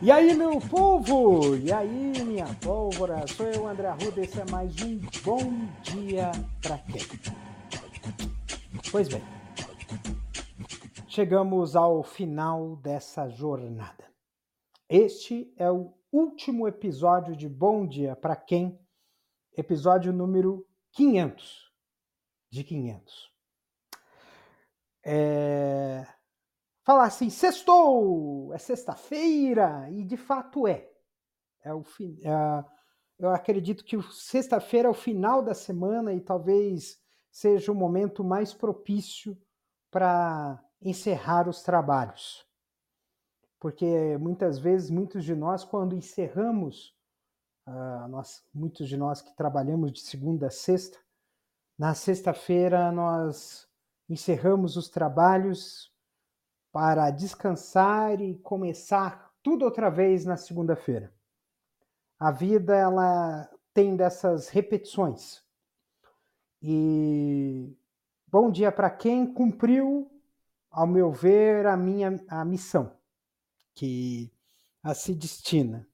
E aí, meu povo? E aí, minha pólvora? Sou eu, André Arruda, esse é mais um Bom Dia Pra Quem? Pois bem, chegamos ao final dessa jornada. Este é o último episódio de Bom Dia Pra Quem? Episódio número 500. De 500. É falar assim, sextou, é sexta-feira, e de fato é. é, o, é eu acredito que sexta-feira é o final da semana e talvez seja o momento mais propício para encerrar os trabalhos. Porque muitas vezes, muitos de nós, quando encerramos, uh, nós, muitos de nós que trabalhamos de segunda a sexta, na sexta-feira nós encerramos os trabalhos para descansar e começar tudo outra vez na segunda-feira. A vida ela tem dessas repetições. E bom dia para quem cumpriu, ao meu ver, a minha a missão, que a se destina.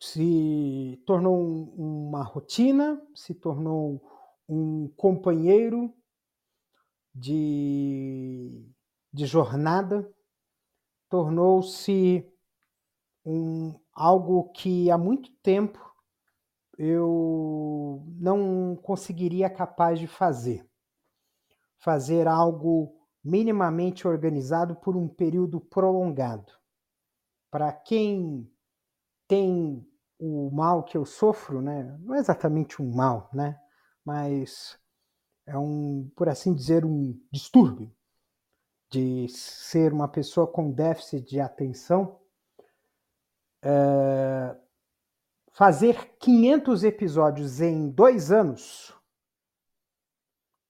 Se tornou uma rotina, se tornou um companheiro de de jornada tornou-se um, algo que há muito tempo eu não conseguiria capaz de fazer. Fazer algo minimamente organizado por um período prolongado. Para quem tem o mal que eu sofro, né? não é exatamente um mal, né? mas é um, por assim dizer, um distúrbio de ser uma pessoa com déficit de atenção, é, fazer 500 episódios em dois anos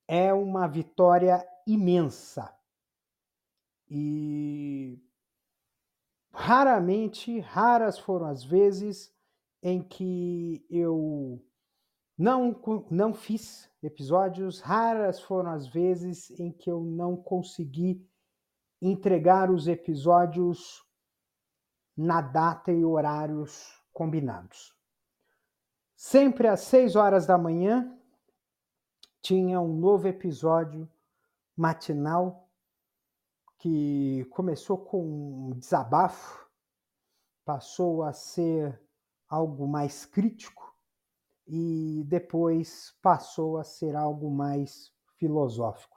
é uma vitória imensa. E raramente, raras foram as vezes em que eu não, não fiz episódios, raras foram as vezes em que eu não consegui entregar os episódios na data e horários combinados. Sempre às 6 horas da manhã tinha um novo episódio matinal que começou com um desabafo, passou a ser algo mais crítico e depois passou a ser algo mais filosófico.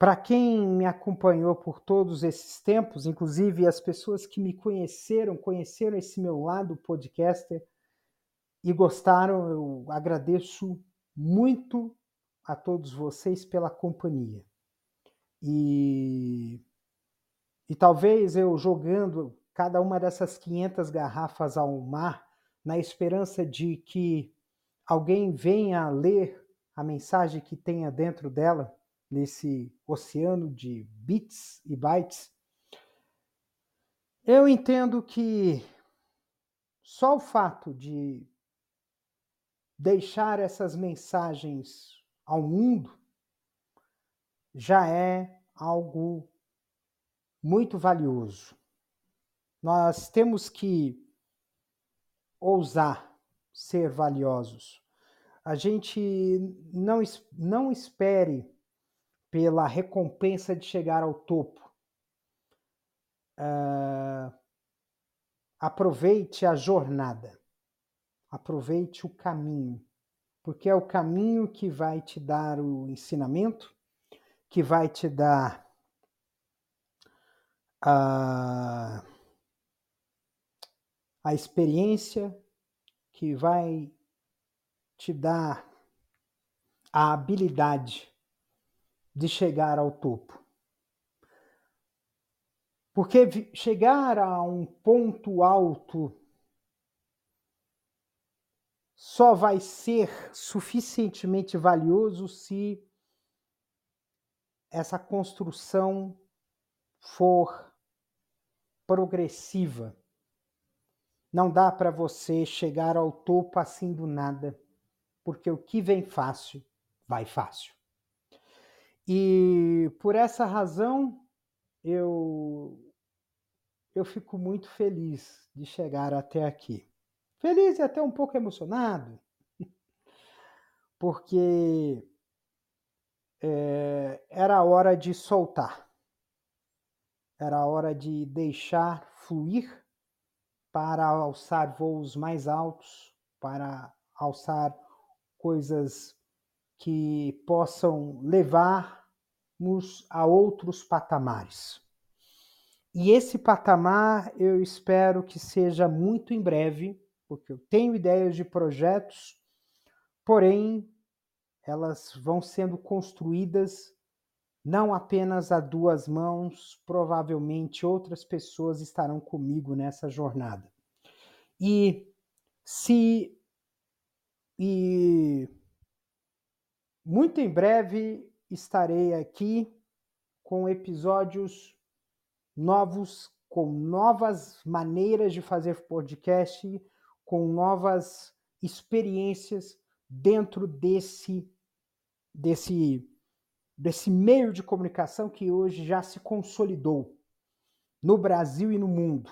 Para quem me acompanhou por todos esses tempos, inclusive as pessoas que me conheceram, conheceram esse meu lado podcaster e gostaram, eu agradeço muito a todos vocês pela companhia. E, e talvez eu jogando cada uma dessas 500 garrafas ao mar, na esperança de que alguém venha ler a mensagem que tenha dentro dela, nesse oceano de bits e bytes, eu entendo que só o fato de deixar essas mensagens ao mundo já é algo muito valioso. Nós temos que ousar ser valiosos. A gente não, não espere pela recompensa de chegar ao topo. Uh, aproveite a jornada, aproveite o caminho, porque é o caminho que vai te dar o ensinamento, que vai te dar a. Uh, a experiência que vai te dar a habilidade de chegar ao topo. Porque chegar a um ponto alto só vai ser suficientemente valioso se essa construção for progressiva não dá para você chegar ao topo assim do nada, porque o que vem fácil, vai fácil. E por essa razão, eu, eu fico muito feliz de chegar até aqui. Feliz e até um pouco emocionado, porque é, era a hora de soltar, era a hora de deixar fluir para alçar voos mais altos, para alçar coisas que possam a outros patamares. E esse patamar eu espero que seja muito em breve, porque eu tenho ideias de projetos, porém elas vão sendo construídas não apenas a duas mãos, provavelmente outras pessoas estarão comigo nessa jornada. E se e muito em breve estarei aqui com episódios novos, com novas maneiras de fazer podcast, com novas experiências dentro desse desse desse meio de comunicação que hoje já se consolidou no Brasil e no mundo.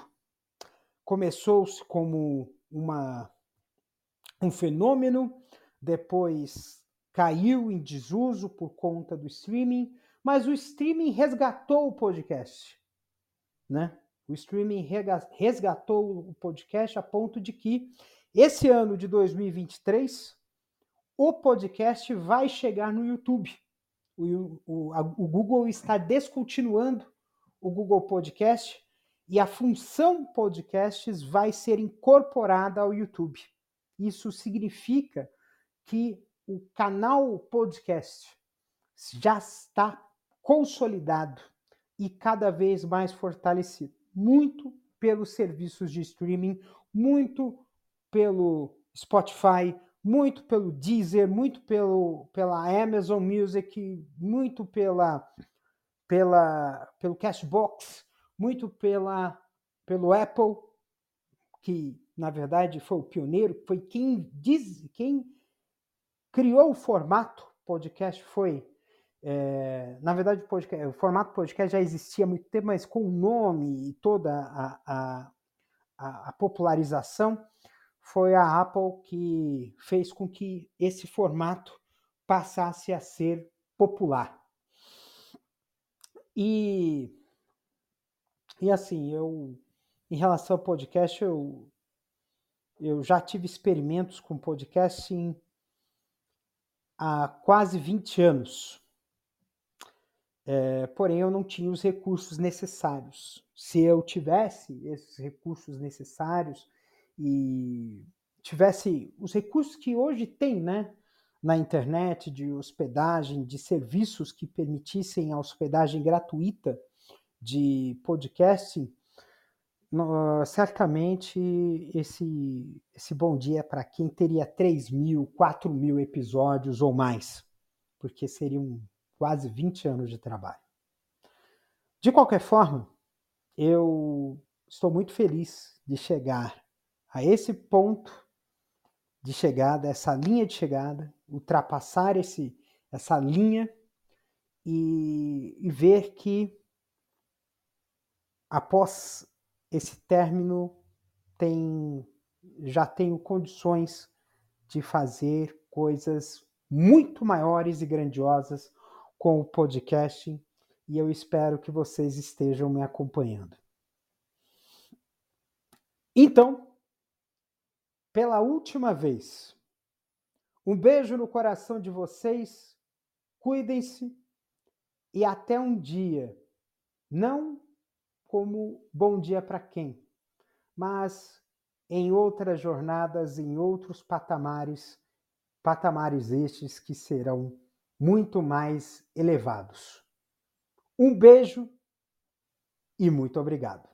Começou-se como uma um fenômeno, depois caiu em desuso por conta do streaming, mas o streaming resgatou o podcast, né? O streaming resgatou o podcast a ponto de que esse ano de 2023 o podcast vai chegar no YouTube. O, o, a, o Google está descontinuando o Google Podcast e a função podcasts vai ser incorporada ao YouTube. Isso significa que o canal podcast já está consolidado e cada vez mais fortalecido, muito pelos serviços de streaming, muito pelo Spotify, muito pelo Deezer, muito pelo, pela Amazon Music, muito pela, pela, pelo Cashbox, muito pela, pelo Apple, que na verdade foi o pioneiro, foi quem diz, quem criou o formato podcast foi é, na verdade, o, podcast, o, formato podcast já existia há muito tempo, mas com o nome e toda a, a, a, a, popularização, foi a Apple que fez com que esse formato passasse a ser popular. E, e assim, eu, em relação ao podcast, eu, eu já tive experimentos com podcasting há quase 20 anos. É, porém, eu não tinha os recursos necessários. Se eu tivesse esses recursos necessários e tivesse os recursos que hoje tem, né, na internet de hospedagem, de serviços que permitissem a hospedagem gratuita de podcasting, certamente esse, esse bom dia é para quem teria 3 mil, 4 mil episódios ou mais, porque seriam quase 20 anos de trabalho. De qualquer forma, eu estou muito feliz de chegar a esse ponto de chegada, essa linha de chegada, ultrapassar esse, essa linha e, e ver que após esse término tem já tenho condições de fazer coisas muito maiores e grandiosas com o podcast e eu espero que vocês estejam me acompanhando. Então, pela última vez, um beijo no coração de vocês, cuidem-se e até um dia, não como bom dia para quem, mas em outras jornadas, em outros patamares, patamares estes que serão muito mais elevados. Um beijo e muito obrigado.